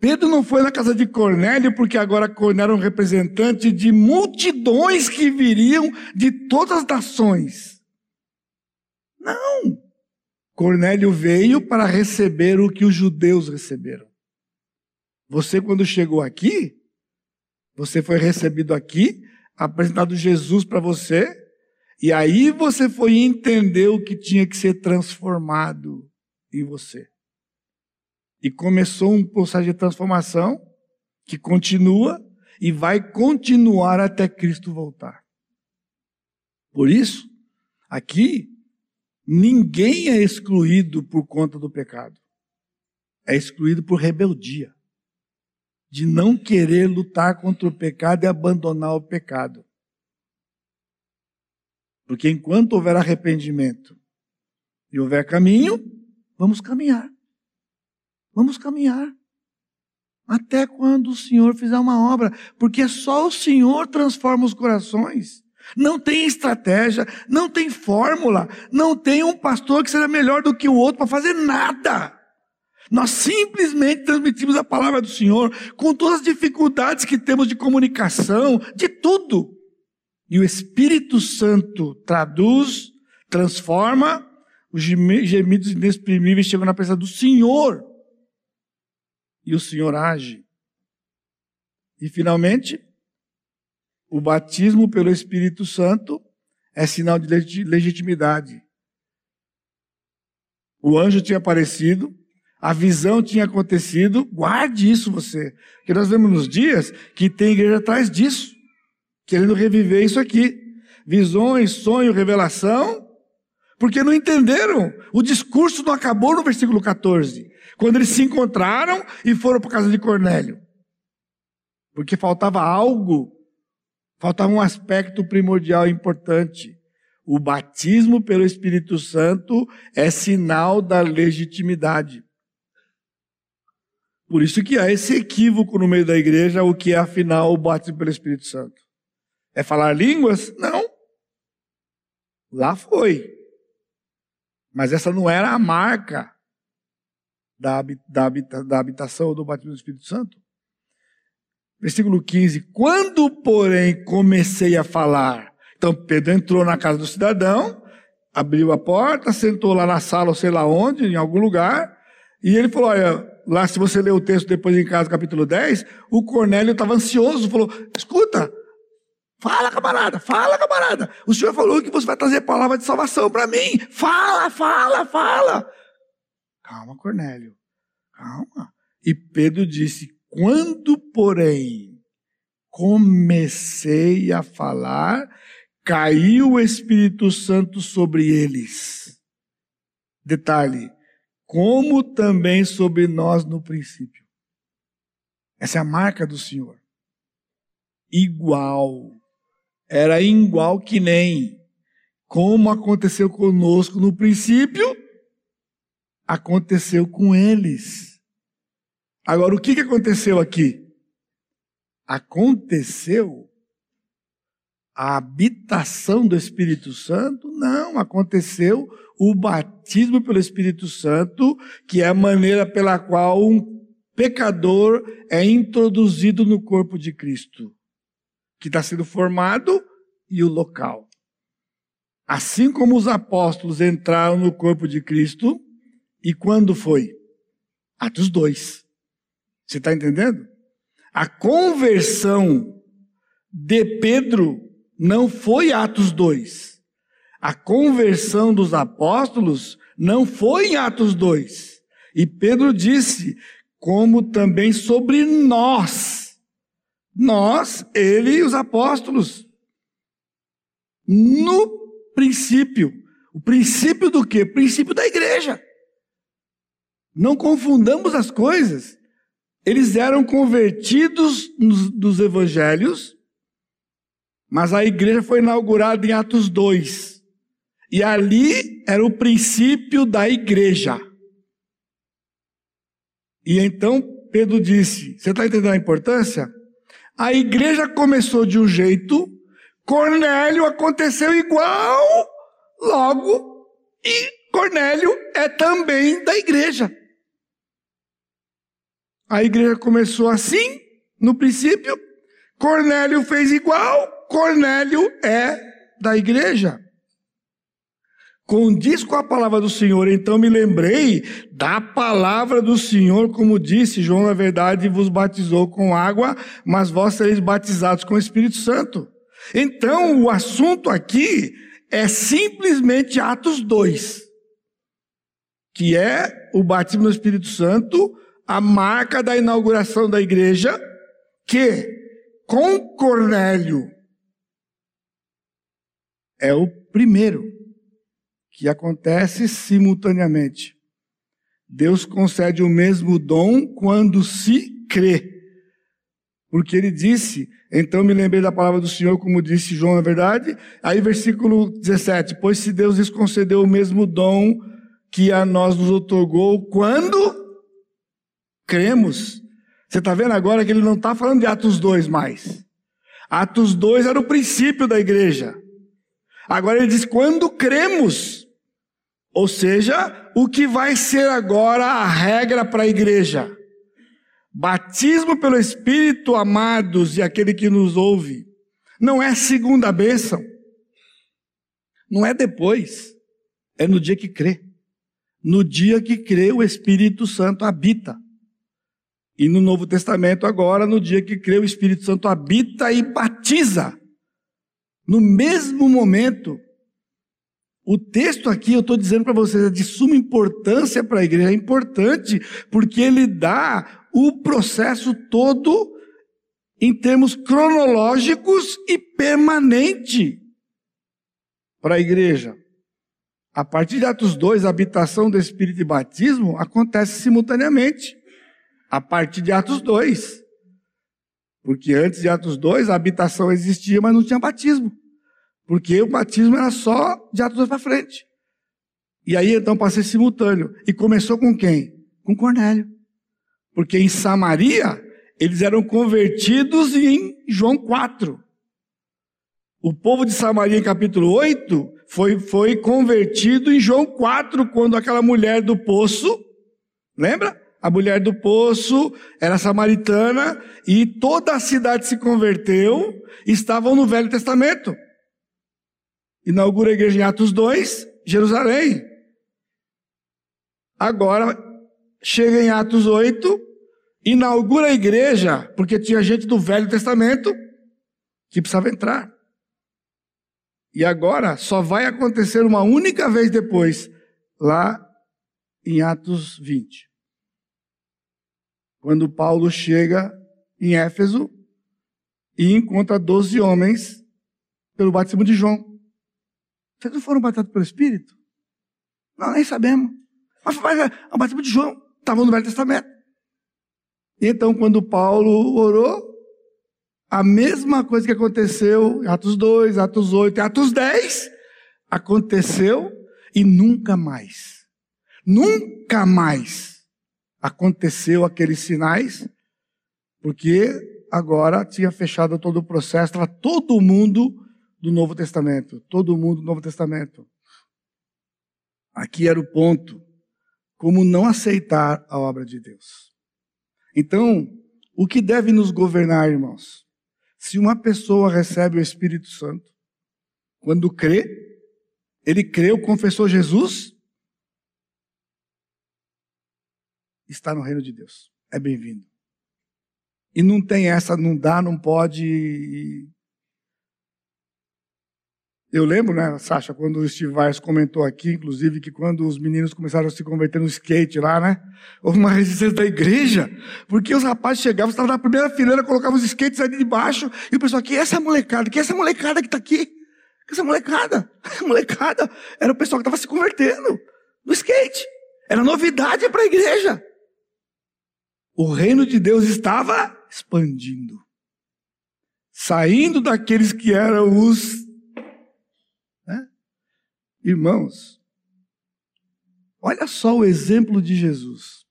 Pedro não foi na casa de Cornélio porque agora Cornélio era um representante de multidões que viriam de todas as nações. Não. Cornélio veio para receber o que os judeus receberam. Você, quando chegou aqui, você foi recebido aqui, apresentado Jesus para você, e aí você foi entender o que tinha que ser transformado em você. E começou um processo de transformação que continua e vai continuar até Cristo voltar. Por isso, aqui, Ninguém é excluído por conta do pecado. É excluído por rebeldia. De não querer lutar contra o pecado e abandonar o pecado. Porque enquanto houver arrependimento e houver caminho, vamos caminhar. Vamos caminhar. Até quando o Senhor fizer uma obra. Porque só o Senhor transforma os corações. Não tem estratégia, não tem fórmula, não tem um pastor que será melhor do que o outro para fazer nada. Nós simplesmente transmitimos a palavra do Senhor com todas as dificuldades que temos de comunicação, de tudo. E o Espírito Santo traduz, transforma, os gemidos inexprimíveis chegam na presença do Senhor. E o Senhor age. E finalmente, o batismo pelo Espírito Santo é sinal de legitimidade. O anjo tinha aparecido, a visão tinha acontecido, guarde isso você. Porque nós vemos nos dias que tem igreja atrás disso, querendo reviver isso aqui. Visões, sonho, revelação, porque não entenderam. O discurso não acabou no versículo 14, quando eles se encontraram e foram para casa de Cornélio. Porque faltava algo Faltava um aspecto primordial importante. O batismo pelo Espírito Santo é sinal da legitimidade. Por isso que há esse equívoco no meio da igreja, o que é afinal o batismo pelo Espírito Santo. É falar línguas? Não. Lá foi. Mas essa não era a marca da, da, da habitação do batismo do Espírito Santo. Versículo 15: Quando, porém, comecei a falar. Então, Pedro entrou na casa do cidadão, abriu a porta, sentou lá na sala, ou sei lá onde, em algum lugar, e ele falou: Olha, lá, se você ler o texto depois em casa, capítulo 10, o Cornélio estava ansioso, falou: Escuta, fala, camarada, fala, camarada. O senhor falou que você vai trazer palavra de salvação para mim. Fala, fala, fala. Calma, Cornélio, calma. E Pedro disse: quando, porém, comecei a falar, caiu o Espírito Santo sobre eles. Detalhe, como também sobre nós no princípio. Essa é a marca do Senhor. Igual. Era igual que nem. Como aconteceu conosco no princípio, aconteceu com eles. Agora, o que, que aconteceu aqui? Aconteceu a habitação do Espírito Santo? Não, aconteceu o batismo pelo Espírito Santo, que é a maneira pela qual um pecador é introduzido no corpo de Cristo, que está sendo formado e o local. Assim como os apóstolos entraram no corpo de Cristo, e quando foi? Atos 2. Você está entendendo? A conversão de Pedro não foi Atos 2. A conversão dos apóstolos não foi em Atos 2. E Pedro disse, como também sobre nós. Nós, ele e os apóstolos. No princípio. O princípio do quê? O princípio da igreja. Não confundamos as coisas. Eles eram convertidos nos, dos evangelhos, mas a igreja foi inaugurada em Atos 2. E ali era o princípio da igreja. E então Pedro disse: Você está entendendo a importância? A igreja começou de um jeito, Cornélio aconteceu igual, logo, e Cornélio é também da igreja. A igreja começou assim, no princípio. Cornélio fez igual. Cornélio é da igreja. Condiz com a palavra do Senhor, então me lembrei da palavra do Senhor, como disse João, na verdade, vos batizou com água, mas vós sereis batizados com o Espírito Santo. Então, o assunto aqui é simplesmente Atos 2, que é o batismo no Espírito Santo, a marca da inauguração da igreja, que com Cornélio é o primeiro que acontece simultaneamente. Deus concede o mesmo dom quando se crê. Porque ele disse, então me lembrei da palavra do Senhor, como disse João, na verdade. Aí, versículo 17: Pois se Deus lhes concedeu o mesmo dom que a nós nos otorgou, quando cremos. Você está vendo agora que ele não está falando de Atos 2 mais. Atos 2 era o princípio da igreja. Agora ele diz: quando cremos. Ou seja, o que vai ser agora a regra para a igreja? Batismo pelo Espírito, amados, e aquele que nos ouve, não é segunda bênção, não é depois, é no dia que crê. No dia que crê, o Espírito Santo habita. E no Novo Testamento, agora, no dia que crê, o Espírito Santo habita e batiza. No mesmo momento, o texto aqui, eu estou dizendo para vocês, é de suma importância para a igreja, é importante, porque ele dá o processo todo em termos cronológicos e permanente para a igreja. A partir de Atos 2, a habitação do Espírito e batismo acontece simultaneamente. A partir de Atos 2. Porque antes de Atos 2, a habitação existia, mas não tinha batismo. Porque o batismo era só de Atos 2 para frente. E aí então passei simultâneo. E começou com quem? Com Cornélio. Porque em Samaria, eles eram convertidos em João 4. O povo de Samaria, em capítulo 8, foi, foi convertido em João 4, quando aquela mulher do poço, lembra? A mulher do poço era samaritana e toda a cidade se converteu, estavam no Velho Testamento inaugura a igreja em Atos 2, Jerusalém. Agora, chega em Atos 8, inaugura a igreja, porque tinha gente do Velho Testamento que precisava entrar. E agora só vai acontecer uma única vez depois, lá em Atos 20. Quando Paulo chega em Éfeso e encontra 12 homens pelo batismo de João. Vocês não foram batizados pelo Espírito? Não, nem sabemos. Mas, mas é, o batismo de João estava no Velho Testamento. Então, quando Paulo orou, a mesma coisa que aconteceu em Atos 2, Atos 8 e Atos 10, aconteceu e nunca mais, nunca mais aconteceu aqueles sinais, porque agora tinha fechado todo o processo, estava todo mundo do Novo Testamento. Todo mundo do Novo Testamento. Aqui era o ponto. Como não aceitar a obra de Deus. Então, o que deve nos governar, irmãos? Se uma pessoa recebe o Espírito Santo, quando crê, ele creu, confessou Jesus, está no reino de Deus. É bem-vindo. E não tem essa, não dá, não pode, eu lembro, né, Sasha, quando o Steve Vars comentou aqui, inclusive, que quando os meninos começaram a se converter no skate lá, né, houve uma resistência da igreja, porque os rapazes chegavam, estavam na primeira fileira, colocavam os skates ali de baixo, e o pessoal, que é essa molecada? Que é essa molecada que está aqui? Que é essa molecada? A molecada era o pessoal que estava se convertendo no skate. Era novidade para a igreja. O reino de Deus estava expandindo. Saindo daqueles que eram os Irmãos, olha só o exemplo de Jesus.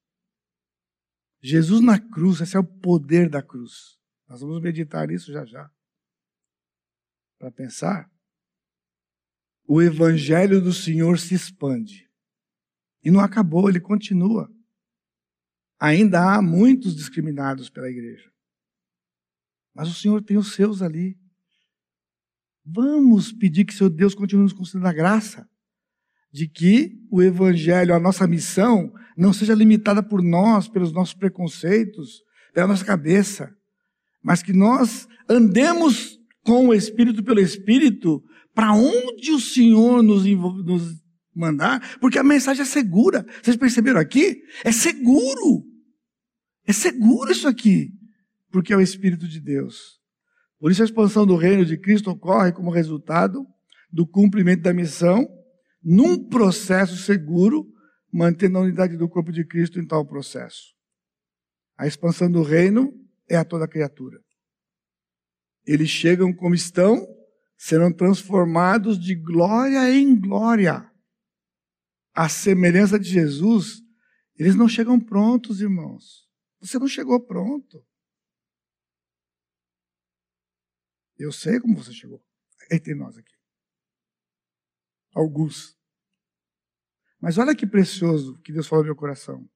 Jesus na cruz, esse é o poder da cruz. Nós vamos meditar isso já já. Para pensar, o evangelho do Senhor se expande. E não acabou, ele continua. Ainda há muitos discriminados pela igreja. Mas o Senhor tem os seus ali. Vamos pedir que seu Deus continue nos concedendo a graça de que o Evangelho, a nossa missão, não seja limitada por nós, pelos nossos preconceitos, pela nossa cabeça, mas que nós andemos com o Espírito pelo Espírito para onde o Senhor nos, nos mandar, porque a mensagem é segura. Vocês perceberam aqui? É seguro. É seguro isso aqui, porque é o Espírito de Deus. Por isso a expansão do reino de Cristo ocorre como resultado do cumprimento da missão num processo seguro, mantendo a unidade do corpo de Cristo em tal processo. A expansão do reino é a toda criatura. Eles chegam como estão, serão transformados de glória em glória. A semelhança de Jesus, eles não chegam prontos, irmãos. Você não chegou pronto. Eu sei como você chegou. Entre nós aqui. Alguns. Mas olha que precioso que Deus falou no meu coração.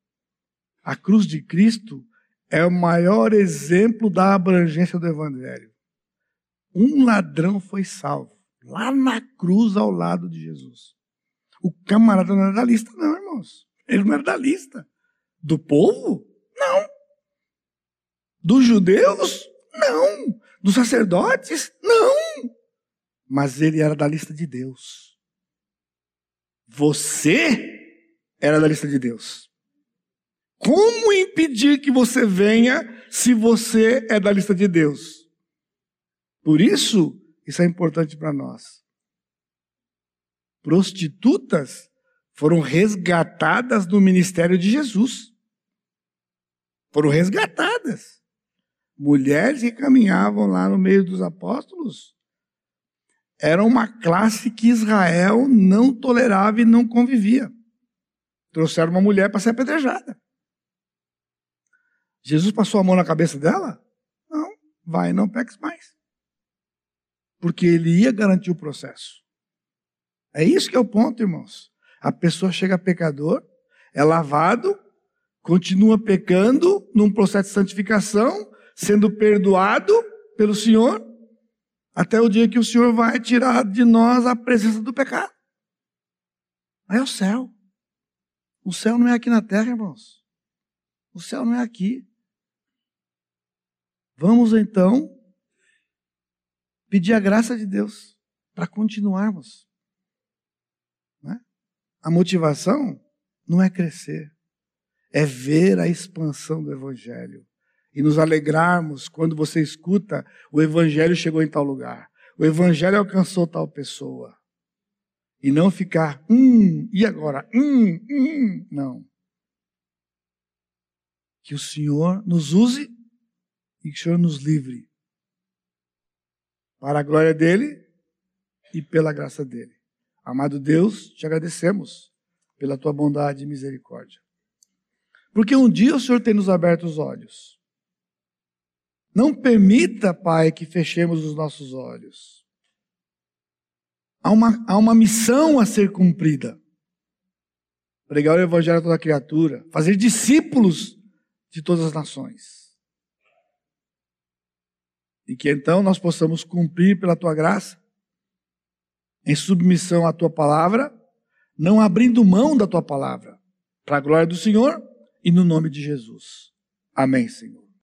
A cruz de Cristo é o maior exemplo da abrangência do Evangelho. Um ladrão foi salvo, lá na cruz ao lado de Jesus. O camarada não era da lista, não, irmãos. Ele não era da lista. Do povo? Não. Dos judeus? Não. Dos sacerdotes? Não. Mas ele era da lista de Deus. Você era da lista de Deus. Como impedir que você venha se você é da lista de Deus? Por isso, isso é importante para nós. Prostitutas foram resgatadas do ministério de Jesus. Foram resgatadas. Mulheres que caminhavam lá no meio dos apóstolos era uma classe que Israel não tolerava e não convivia. Trouxeram uma mulher para ser apedrejada. Jesus passou a mão na cabeça dela? Não, vai, não peques mais. Porque ele ia garantir o processo. É isso que é o ponto, irmãos. A pessoa chega pecador, é lavado, continua pecando num processo de santificação, sendo perdoado pelo Senhor, até o dia que o Senhor vai tirar de nós a presença do pecado. Aí é o céu. O céu não é aqui na terra, irmãos. O céu não é aqui. Vamos então pedir a graça de Deus para continuarmos. Né? A motivação não é crescer, é ver a expansão do Evangelho e nos alegrarmos quando você escuta o Evangelho chegou em tal lugar, o Evangelho alcançou tal pessoa. E não ficar, hum, e agora? Hum, hum. Não. Que o Senhor nos use e que o Senhor nos livre. Para a glória dele e pela graça dele. Amado Deus, te agradecemos pela tua bondade e misericórdia. Porque um dia o Senhor tem nos aberto os olhos. Não permita, Pai, que fechemos os nossos olhos. Há uma, há uma missão a ser cumprida. Pregar o Evangelho a toda criatura. Fazer discípulos de todas as nações. E que então nós possamos cumprir pela tua graça, em submissão à tua palavra, não abrindo mão da tua palavra, para a glória do Senhor e no nome de Jesus. Amém, Senhor.